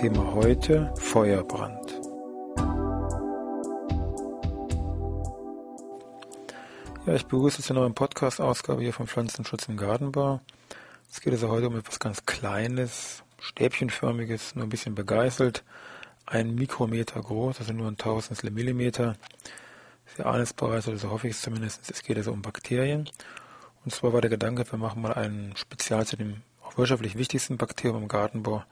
Thema heute Feuerbrand. Ja, ich begrüße zur neuen Podcast-Ausgabe hier vom Pflanzenschutz im Gartenbau. Es geht also heute um etwas ganz Kleines, stäbchenförmiges, nur ein bisschen begeißelt. Ein Mikrometer groß, also nur ein Tausendstel Millimeter. Sie ahnen bereits, oder so hoffe ich es zumindest. Es geht also um Bakterien. Und zwar war der Gedanke, wir machen mal ein Spezial zu dem auch wirtschaftlich wichtigsten Bakterium im Gartenbau,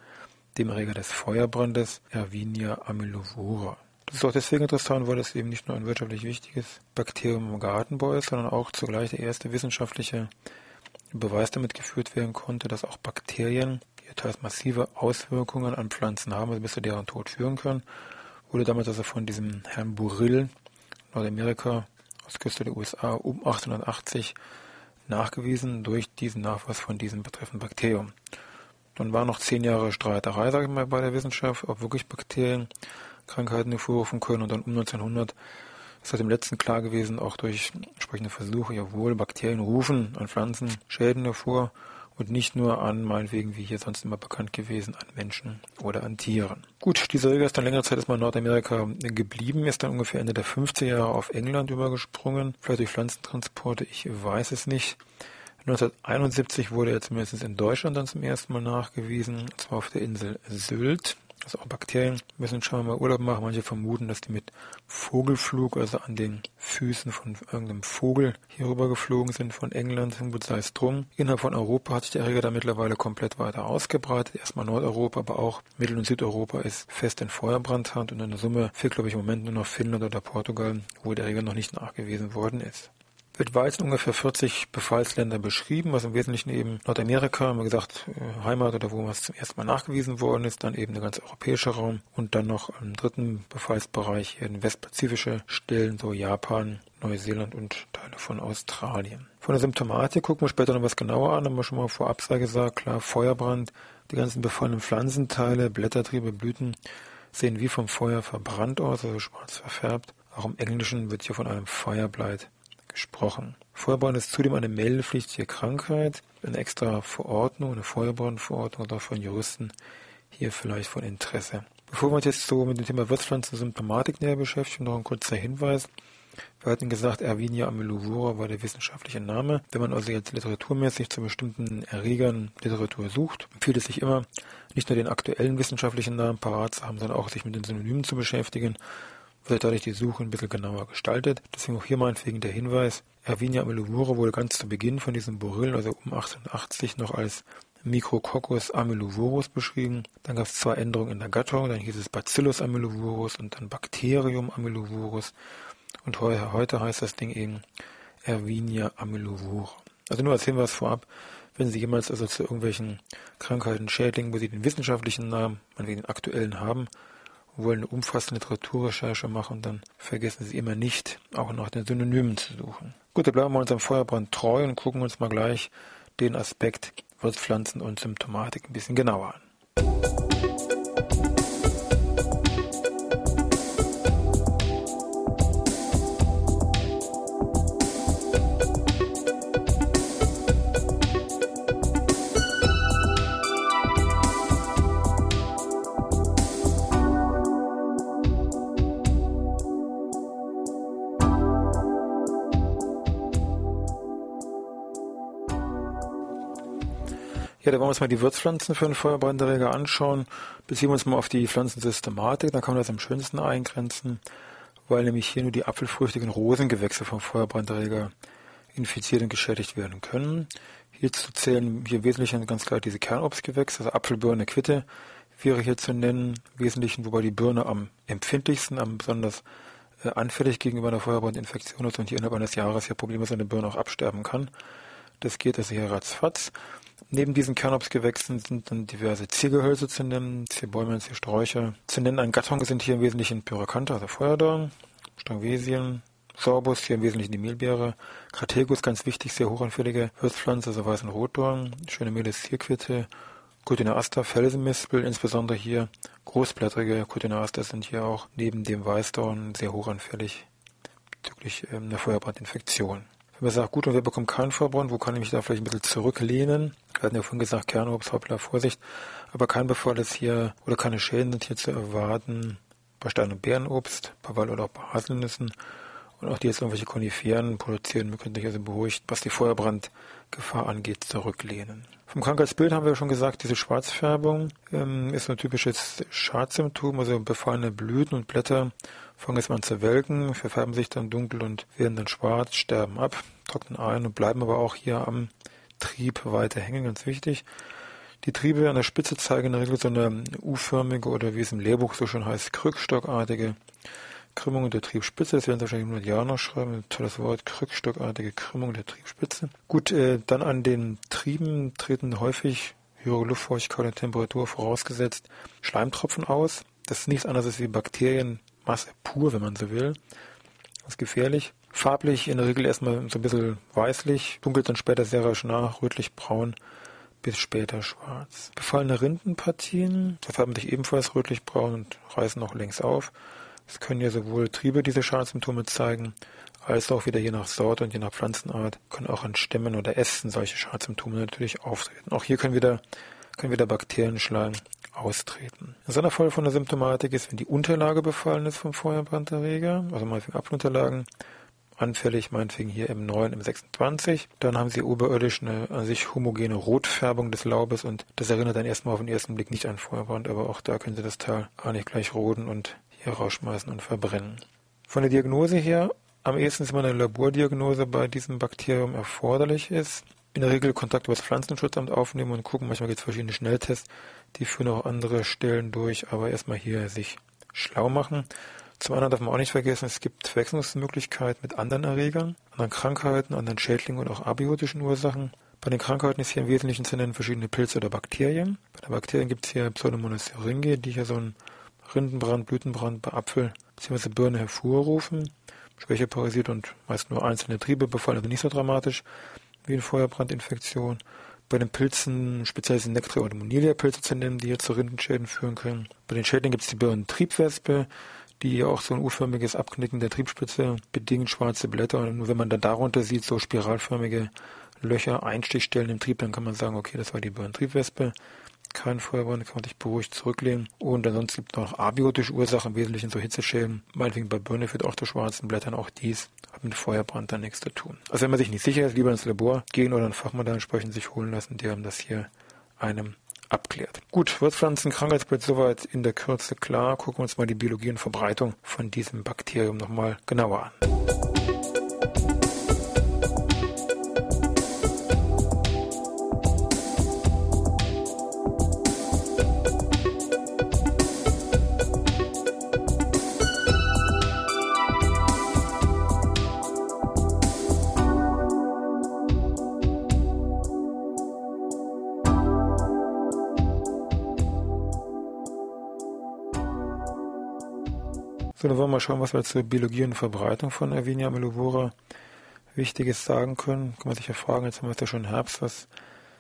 dem Erreger des Feuerbrandes, Erwinia amylovora. Das ist auch deswegen interessant, weil es eben nicht nur ein wirtschaftlich wichtiges Bakterium im Gartenbau ist, sondern auch zugleich der erste wissenschaftliche Beweis damit geführt werden konnte, dass auch Bakterien, die teils massive Auswirkungen an Pflanzen haben, also bis zu deren Tod führen können, wurde damals also von diesem Herrn Burrill, Nordamerika, aus Küste der USA, um 1880 nachgewiesen durch diesen Nachweis von diesem betreffenden Bakterium. Dann war noch zehn Jahre Streiterei, sage ich mal, bei der Wissenschaft, ob wirklich Bakterien Krankheiten hervorrufen können. Und dann um 1900 ist seit dem letzten klar gewesen, auch durch entsprechende Versuche, jawohl, Bakterien rufen an Pflanzen Schäden hervor und nicht nur an, meinetwegen, wie hier sonst immer bekannt gewesen, an Menschen oder an Tieren. Gut, diese Regel ist dann längere Zeit erstmal in Nordamerika geblieben, ist dann ungefähr Ende der 50er Jahre auf England übergesprungen, vielleicht durch Pflanzentransporte, ich weiß es nicht. 1971 wurde er zumindest in Deutschland dann zum ersten Mal nachgewiesen, und zwar auf der Insel Sylt. Also auch Bakterien müssen schon mal Urlaub machen. Manche vermuten, dass die mit Vogelflug, also an den Füßen von irgendeinem Vogel hier rüber geflogen sind von England, gut sei es drum. Innerhalb von Europa hat sich der Erreger da mittlerweile komplett weiter ausgebreitet. Erstmal Nordeuropa, aber auch Mittel- und Südeuropa ist fest in Feuerbrandhand und in der Summe fehlt, glaube ich, im Moment nur noch Finnland oder Portugal, wo der Erreger noch nicht nachgewiesen worden ist. Weltweit sind ungefähr 40 Befallsländer beschrieben, was im Wesentlichen eben Nordamerika, wir gesagt, äh, Heimat oder wo was zum ersten Mal nachgewiesen worden ist, dann eben der ganze europäische Raum und dann noch im dritten Befallsbereich in westpazifische Stellen, so Japan, Neuseeland und Teile von Australien. Von der Symptomatik gucken wir später noch was genauer an, haben wir schon mal vorab gesagt, klar, Feuerbrand, die ganzen befallenen Pflanzenteile, Blättertriebe, Blüten sehen wie vom Feuer verbrannt aus, also schwarz verfärbt. Auch im Englischen wird hier von einem Fireblight gesprochen. Feuerbrand ist zudem eine meldepflichtige Krankheit. Eine extra Verordnung, eine Feuerbrandverordnung oder von Juristen hier vielleicht von Interesse. Bevor wir uns jetzt so mit dem Thema Wirtspflanzensymptomatik näher beschäftigen, noch ein kurzer Hinweis. Wir hatten gesagt, Erwinia amylovora war der wissenschaftliche Name. Wenn man also jetzt literaturmäßig zu bestimmten Erregern Literatur sucht, empfiehlt es sich immer, nicht nur den aktuellen wissenschaftlichen Namen parat zu haben, sondern auch sich mit den Synonymen zu beschäftigen wird dadurch die Suche ein bisschen genauer gestaltet. Deswegen auch hier meinetwegen der Hinweis, Erwinia amylovora wurde ganz zu Beginn von diesem Boryll, also um 1880 noch als Micrococcus amylovorus beschrieben. Dann gab es zwei Änderungen in der Gattung, dann hieß es Bacillus amylovorus und dann Bacterium amylovorus. Und heute, heute heißt das Ding eben Erwinia amylovora. Also nur als Hinweis vorab, wenn Sie jemals also zu irgendwelchen Krankheiten, Schädlingen, wo Sie den wissenschaftlichen Namen, meinetwegen den aktuellen haben, wollen eine umfassende Literaturrecherche machen, dann vergessen Sie immer nicht, auch nach den Synonymen zu suchen. Gut, dann bleiben wir unserem Feuerbrand treu und gucken uns mal gleich den Aspekt Wirtspflanzen und Symptomatik ein bisschen genauer an. Wollen wir uns mal die Wirtspflanzen für einen Feuerbranderreger anschauen. Beziehen wir uns mal auf die Pflanzensystematik, da kann man das am schönsten eingrenzen, weil nämlich hier nur die apfelfrüchtigen Rosengewächse vom Feuerbranderreger infiziert und geschädigt werden können. Hierzu zählen hier wesentlich ganz klar diese Kernobstgewächse, also Apfel, Quitte wäre hier zu nennen, Wesentlichen, wobei die Birne am empfindlichsten, am besonders äh, anfällig gegenüber einer Feuerbrandinfektion ist und hier innerhalb eines Jahres ja problemlos eine Birne auch absterben kann. Das geht also hier ratzfatz. Neben diesen Kernobstgewächsen sind dann diverse Ziergehölze zu nennen, Zierbäume, Ziersträucher. Zu nennen an Gattungen sind hier im Wesentlichen Pyracantha, also Feuerdorn, Strangwesien, Sorbus, hier im Wesentlichen die Mehlbeere, Crategus, ganz wichtig, sehr hochanfällige Holzpflanze, also weißen Rotdorn, schöne Melis Zierquitte, Cotinasta, Felsenmispel, insbesondere hier großblättrige Cotinasta sind hier auch neben dem Weißdorn sehr hochanfällig bezüglich ähm, einer Feuerbrandinfektion. Wenn man sagt, gut, und wer bekommt keinen Feuerbrand, wo kann ich mich da vielleicht ein bisschen zurücklehnen? Wir hatten ja vorhin gesagt, Kernobst, Hoppla, Vorsicht. Aber kein Befall ist hier, oder keine Schäden sind hier zu erwarten bei Stein- und Beerenobst, bei Wall- oder auch bei Haselnüssen. Und auch die jetzt irgendwelche Koniferen produzieren, wir können sich also beruhigt, was die Feuerbrandgefahr angeht, zurücklehnen. Vom Krankheitsbild haben wir schon gesagt, diese Schwarzfärbung ähm, ist ein typisches Schadsymptom, also befallene Blüten und Blätter fangen jetzt an zu welken, verfärben sich dann dunkel und werden dann schwarz, sterben ab, trocknen ein und bleiben aber auch hier am Trieb weiter hängen, ganz wichtig. Die Triebe an der Spitze zeigen in der Regel so eine U-förmige oder wie es im Lehrbuch so schon heißt, krückstockartige Krümmung der Triebspitze. Das werden Sie wahrscheinlich nur Ja noch schreiben. Ein tolles Wort. Krückstockartige Krümmung der Triebspitze. Gut, äh, dann an den Trieben treten häufig höhere Luftfeuchtigkeit und Temperatur vorausgesetzt Schleimtropfen aus. Das ist nichts anderes als wie Bakterien Masse pur, wenn man so will. Das ist gefährlich. Farblich in der Regel erstmal so ein bisschen weißlich, dunkelt dann später sehr rasch nach, rötlich-braun bis später schwarz. Befallene Rindenpartien verfärben sich ebenfalls rötlich-braun und reißen auch längs auf. Es können ja sowohl Triebe diese Schadsymptome zeigen, als auch wieder je nach Sorte und je nach Pflanzenart können auch an Stämmen oder Ästen solche Schadsymptome natürlich auftreten. Auch hier können wieder, können wieder Bakterienschleim austreten. Ein Sonderfall von der Symptomatik ist, wenn die Unterlage befallen ist vom Feuerbranderreger, also meinetwegen Apfelunterlagen, anfällig meinetwegen hier im 9, im 26. Dann haben sie oberirdisch eine an sich homogene Rotfärbung des Laubes und das erinnert dann erstmal auf den ersten Blick nicht an Feuerbrand, aber auch da können sie das Teil gar nicht gleich roden und rausschmeißen und verbrennen. Von der Diagnose her, am ehesten ist immer eine Labordiagnose bei diesem Bakterium erforderlich ist in der Regel Kontakt über das Pflanzenschutzamt aufnehmen und gucken. Manchmal gibt es verschiedene Schnelltests, die führen auch andere Stellen durch, aber erstmal hier sich schlau machen. Zum anderen darf man auch nicht vergessen, es gibt Verwechslungsmöglichkeiten mit anderen Erregern, anderen Krankheiten, anderen Schädlingen und auch abiotischen Ursachen. Bei den Krankheiten ist hier im Wesentlichen zu nennen verschiedene Pilze oder Bakterien. Bei den Bakterien gibt es hier Pseudomonas syringae, die hier so einen Rindenbrand, Blütenbrand bei Apfel bzw. Birne hervorrufen. Schwäche Parasit und meist nur einzelne Triebe befallen, also nicht so dramatisch wie eine Feuerbrandinfektion. Bei den Pilzen, speziell sind Nektar- oder Monilia-Pilze zu nennen, die hier zu Rindenschäden führen können. Bei den Schädlingen gibt es die Birnen-Triebwespe, die auch so ein U-förmiges Abknicken der Triebspitze bedingt, schwarze Blätter. Und nur wenn man dann darunter sieht, so spiralförmige Löcher, Einstichstellen im Trieb, dann kann man sagen, okay, das war die Birnen-Triebwespe. Kein Feuerbrand, kann man sich beruhigt zurücklehnen. Und ansonsten gibt es noch abiotische Ursachen, im Wesentlichen so Hitzeschäden. Meinetwegen bei Birne führt auch zu schwarzen Blättern auch dies hat mit Feuerbrand dann nichts zu tun. Also wenn man sich nicht sicher ist, lieber ins Labor gehen oder einen Fachmann da entsprechend sich holen lassen, der das hier einem abklärt. Gut, Wirtspflanzen, soweit in der Kürze klar. Gucken wir uns mal die Biologie und Verbreitung von diesem Bakterium nochmal genauer an. Wollen wir mal schauen, was wir zur Biologie und Verbreitung von Erwinia mellivora Wichtiges sagen können. Kann man sich ja fragen, jetzt haben wir ja schon Herbst, was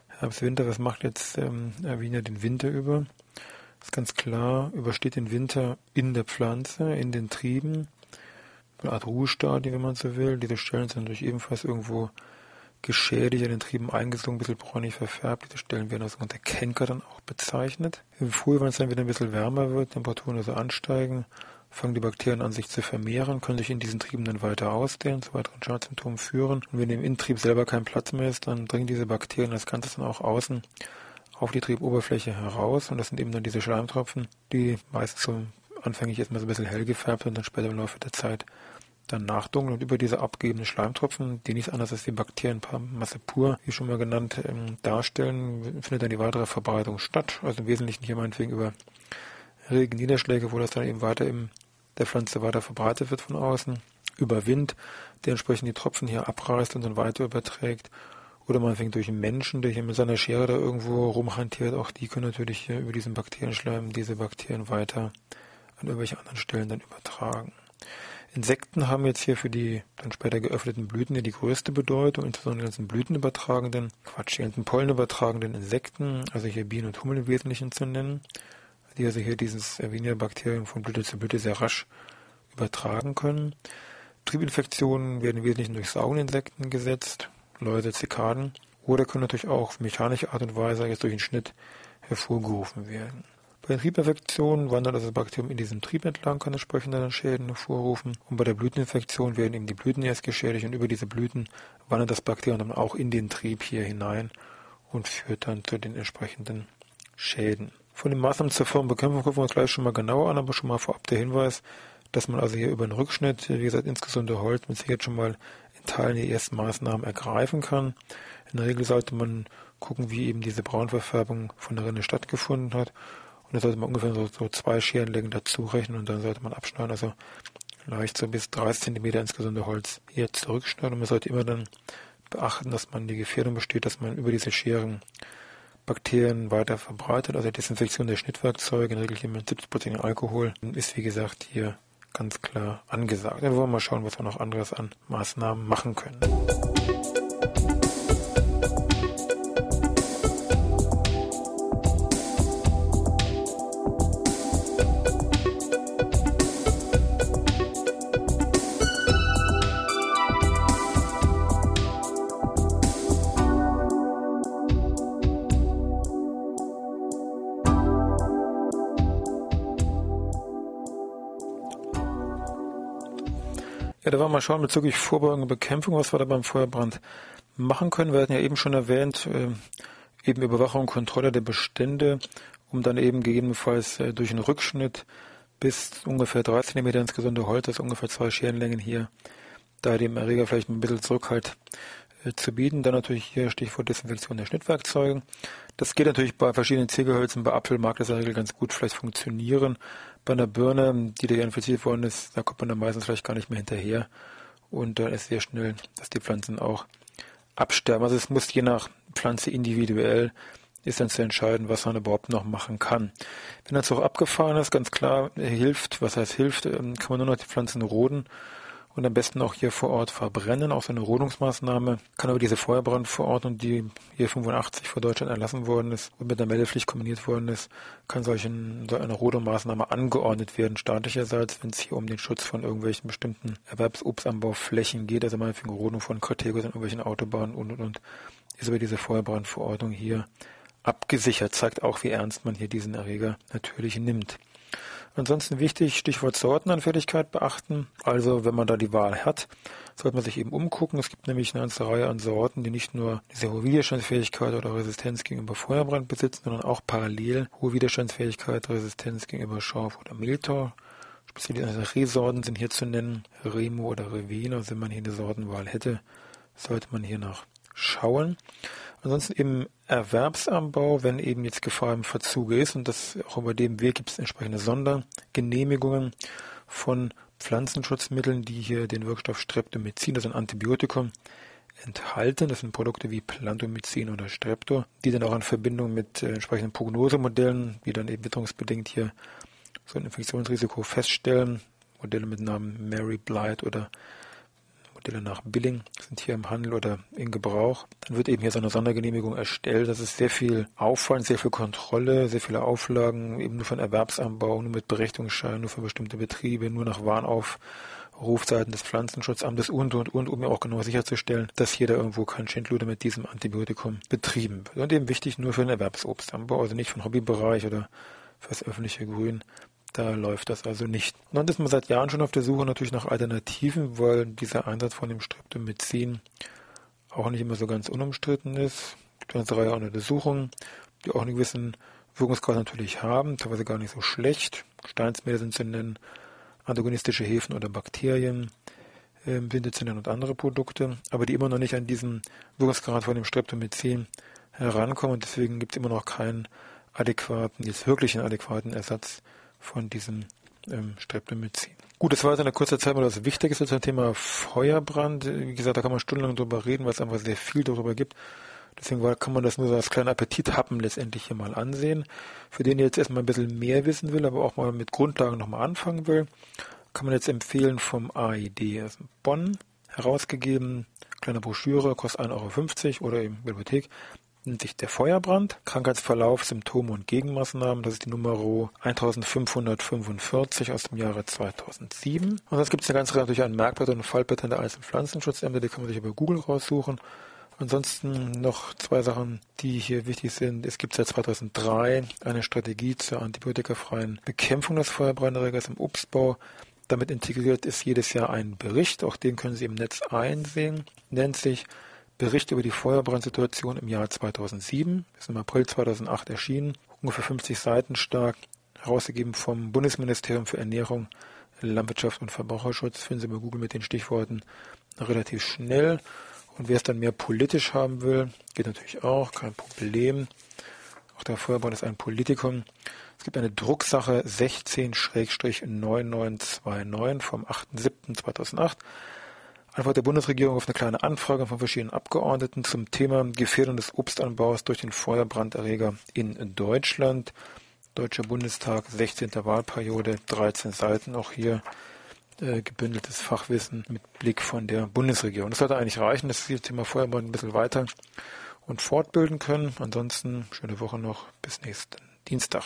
Herbst, Winter, was macht jetzt ähm, Erwinia den Winter über? Das ist ganz klar, übersteht den Winter in der Pflanze, in den Trieben, eine Art Ruhestadie, wenn man so will. Diese Stellen sind natürlich ebenfalls irgendwo geschädigt, in den Trieben eingesunken, ein bisschen bräunlich verfärbt. Diese Stellen werden als sogenannte Kenker dann auch bezeichnet. Im Frühjahr, wenn es dann wieder ein bisschen wärmer wird, Temperaturen also ansteigen, fangen die Bakterien an sich zu vermehren, können sich in diesen Trieben dann weiter ausdehnen, zu weiteren Schadsymptomen führen. Und wenn im Innentrieb selber kein Platz mehr ist, dann dringen diese Bakterien das Ganze dann auch außen auf die Trieboberfläche heraus. Und das sind eben dann diese Schleimtropfen, die meistens so anfänglich erstmal so ein bisschen hell gefärbt sind und dann später im Laufe der Zeit dann nachdunkeln und über diese abgegebenen Schleimtropfen, die nichts anderes als die Bakterienmasse pur, wie schon mal genannt, ähm, darstellen, findet dann die weitere Verbreitung statt. Also im Wesentlichen hier meinetwegen über Regen, Niederschläge, wo das dann eben weiter im der Pflanze weiter verbreitet wird von außen, über Wind, der entsprechend die Tropfen hier abreißt und dann weiter überträgt oder man fängt durch einen Menschen, der hier mit seiner Schere da irgendwo rumhantiert. Auch die können natürlich hier über diesen Bakterienschleim diese Bakterien weiter an irgendwelche anderen Stellen dann übertragen. Insekten haben jetzt hier für die dann später geöffneten Blüten ja die größte Bedeutung, insbesondere die ganzen blütenübertragenden, Quatsch, die ganzen pollenübertragenden Insekten, also hier Bienen und Hummeln im Wesentlichen zu nennen, die also hier dieses Erwinia-Bakterium von Blüte zu Blüte sehr rasch übertragen können. Triebinfektionen werden im Wesentlichen durch Saugeninsekten gesetzt, Läuse, Zikaden, oder können natürlich auch auf mechanische Art und Weise jetzt durch einen Schnitt hervorgerufen werden. Bei den Triebinfektionen wandert das Bakterium in diesen Trieb entlang, kann entsprechende Schäden hervorrufen. Und bei der Blüteninfektion werden eben die Blüten erst geschädigt und über diese Blüten wandert das Bakterium dann auch in den Trieb hier hinein und führt dann zu den entsprechenden Schäden. Von den Maßnahmen zur Formbekämpfung gucken wir uns gleich schon mal genauer an, aber schon mal vorab der Hinweis, dass man also hier über den Rückschnitt, wie gesagt, insgesamt Holz mit Sicherheit schon mal in Teilen die ersten Maßnahmen ergreifen kann. In der Regel sollte man gucken, wie eben diese Braunverfärbung von der Rinne stattgefunden hat und da sollte man ungefähr so, so zwei Scherenlängen dazu rechnen und dann sollte man abschneiden. Also leicht so bis 30 cm ins gesunde Holz hier zurückschneiden. Und man sollte immer dann beachten, dass man die Gefährdung besteht, dass man über diese Scheren Bakterien weiter verbreitet. Also Desinfektion der Schnittwerkzeuge, in der Regel mit 70% Alkohol, ist wie gesagt hier ganz klar angesagt. Dann wollen wir mal schauen, was wir noch anderes an Maßnahmen machen können. Ja, da wollen wir mal schauen bezüglich Vorbeugung und Bekämpfung, was wir da beim Feuerbrand machen können. Wir hatten ja eben schon erwähnt, äh, eben Überwachung und Kontrolle der Bestände, um dann eben gegebenenfalls äh, durch einen Rückschnitt bis ungefähr 3 cm gesunde Holz, das ist ungefähr zwei Scherenlängen hier, da dem Erreger vielleicht ein bisschen Zurückhalt zu bieten. Dann natürlich hier Stichwort Desinfektion der Schnittwerkzeuge. Das geht natürlich bei verschiedenen Ziegelhölzen, bei Apfel mag das in der Regel ganz gut vielleicht funktionieren. Bei einer Birne, die da infiziert worden ist, da kommt man dann meistens vielleicht gar nicht mehr hinterher. Und dann ist sehr schnell, dass die Pflanzen auch absterben. Also es muss je nach Pflanze individuell ist dann zu entscheiden, was man überhaupt noch machen kann. Wenn das auch abgefahren ist, ganz klar hilft, was heißt hilft, ähm, kann man nur noch die Pflanzen roden und am besten auch hier vor Ort verbrennen, auch so eine Rodungsmaßnahme. Kann aber diese Feuerbrandverordnung, die hier 85 vor Deutschland erlassen worden ist und mit der Meldepflicht kombiniert worden ist, kann solchen, so eine Rodungsmaßnahme angeordnet werden, staatlicherseits, wenn es hier um den Schutz von irgendwelchen bestimmten Erwerbsobstanbauflächen geht, also meinetwegen Rodung von Cortegos an irgendwelchen Autobahnen und, und, und, ist aber diese Feuerbrandverordnung hier abgesichert, zeigt auch, wie ernst man hier diesen Erreger natürlich nimmt. Ansonsten wichtig, Stichwort Sortenanfälligkeit beachten. Also wenn man da die Wahl hat, sollte man sich eben umgucken. Es gibt nämlich eine ganze Reihe an Sorten, die nicht nur diese hohe Widerstandsfähigkeit oder Resistenz gegenüber Feuerbrand besitzen, sondern auch parallel hohe Widerstandsfähigkeit, Resistenz gegenüber Schorf oder Mehltau. Speziell die Rehsorten sind hier zu nennen, Remo oder Revena. Also wenn man hier eine Sortenwahl hätte, sollte man hier nach schauen. Ansonsten im Erwerbsanbau, wenn eben jetzt Gefahr im Verzuge ist und das auch über dem Weg gibt es entsprechende Sondergenehmigungen von Pflanzenschutzmitteln, die hier den Wirkstoff Streptomycin, ist ein Antibiotikum, enthalten. Das sind Produkte wie Plantomycin oder Streptor, die dann auch in Verbindung mit äh, entsprechenden Prognosemodellen, die dann eben witterungsbedingt hier so ein Infektionsrisiko feststellen. Modelle mit Namen Mary Blight oder Modelle nach Billing sind hier im Handel oder in Gebrauch. Dann wird eben hier so eine Sondergenehmigung erstellt. Das ist sehr viel Aufwand, sehr viel Kontrolle, sehr viele Auflagen, eben nur von Erwerbsanbau, nur mit Berechtigungsschein, nur für bestimmte Betriebe, nur nach Warnaufrufseiten des Pflanzenschutzamtes und, und, und, um ja auch genau sicherzustellen, dass hier da irgendwo kein Schindluder mit diesem Antibiotikum betrieben wird. Und eben wichtig nur für den Erwerbsobstanbau, also nicht für den Hobbybereich oder für das öffentliche Grün, da läuft das also nicht. Und dann ist man seit Jahren schon auf der Suche natürlich nach Alternativen, weil dieser Einsatz von dem Streptomycin auch nicht immer so ganz unumstritten ist. Es gibt eine ganze Reihe an Untersuchungen, die auch einen gewissen Wirkungsgrad natürlich haben, teilweise gar nicht so schlecht. Steinsmeere sind zu nennen, antagonistische Hefen oder Bakterien, äh, Binde zu nennen und andere Produkte, aber die immer noch nicht an diesen Wirkungsgrad von dem Streptomycin herankommen und deswegen gibt es immer noch keinen adäquaten, jetzt wirklich einen adäquaten Ersatz von diesem ähm, Streptomycin. Gut, das war jetzt in einer kurzen Zeit mal das Wichtigste zum Thema Feuerbrand. Wie gesagt, da kann man stundenlang drüber reden, weil es einfach sehr viel darüber gibt. Deswegen kann man das nur so als kleinen Appetithappen letztendlich hier mal ansehen. Für den, der jetzt erstmal ein bisschen mehr wissen will, aber auch mal mit Grundlagen nochmal anfangen will, kann man jetzt empfehlen vom AID aus Bonn herausgegeben. Kleine Broschüre, kostet 1,50 Euro oder eben Bibliothek sich der Feuerbrand, Krankheitsverlauf, Symptome und Gegenmaßnahmen. Das ist die Nummer 1545 aus dem Jahre 2007. Und sonst gibt es eine ganze Reihe natürlich an Merkblätter und Fallblättern der einzelnen Pflanzenschutzämter, die kann man sich über Google raussuchen. Ansonsten noch zwei Sachen, die hier wichtig sind. Es gibt seit 2003 eine Strategie zur antibiotikafreien Bekämpfung des Feuerbranderregers im Obstbau. Damit integriert ist jedes Jahr ein Bericht, auch den können Sie im Netz einsehen, nennt sich Bericht über die Feuerbrandsituation im Jahr 2007, ist im April 2008 erschienen, ungefähr 50 Seiten stark, herausgegeben vom Bundesministerium für Ernährung, Landwirtschaft und Verbraucherschutz. Finden Sie bei Google mit den Stichworten relativ schnell. Und wer es dann mehr politisch haben will, geht natürlich auch, kein Problem. Auch der Feuerbrand ist ein Politikum. Es gibt eine Drucksache 16-9929 vom 8.7.2008. Antwort der Bundesregierung auf eine kleine Anfrage von verschiedenen Abgeordneten zum Thema Gefährdung des Obstanbaus durch den Feuerbranderreger in Deutschland. Deutscher Bundestag, 16. Wahlperiode, 13 Seiten. Auch hier äh, gebündeltes Fachwissen mit Blick von der Bundesregierung. Das sollte eigentlich reichen, dass Sie das Thema Feuerbrand ein bisschen weiter und fortbilden können. Ansonsten schöne Woche noch. Bis nächsten Dienstag.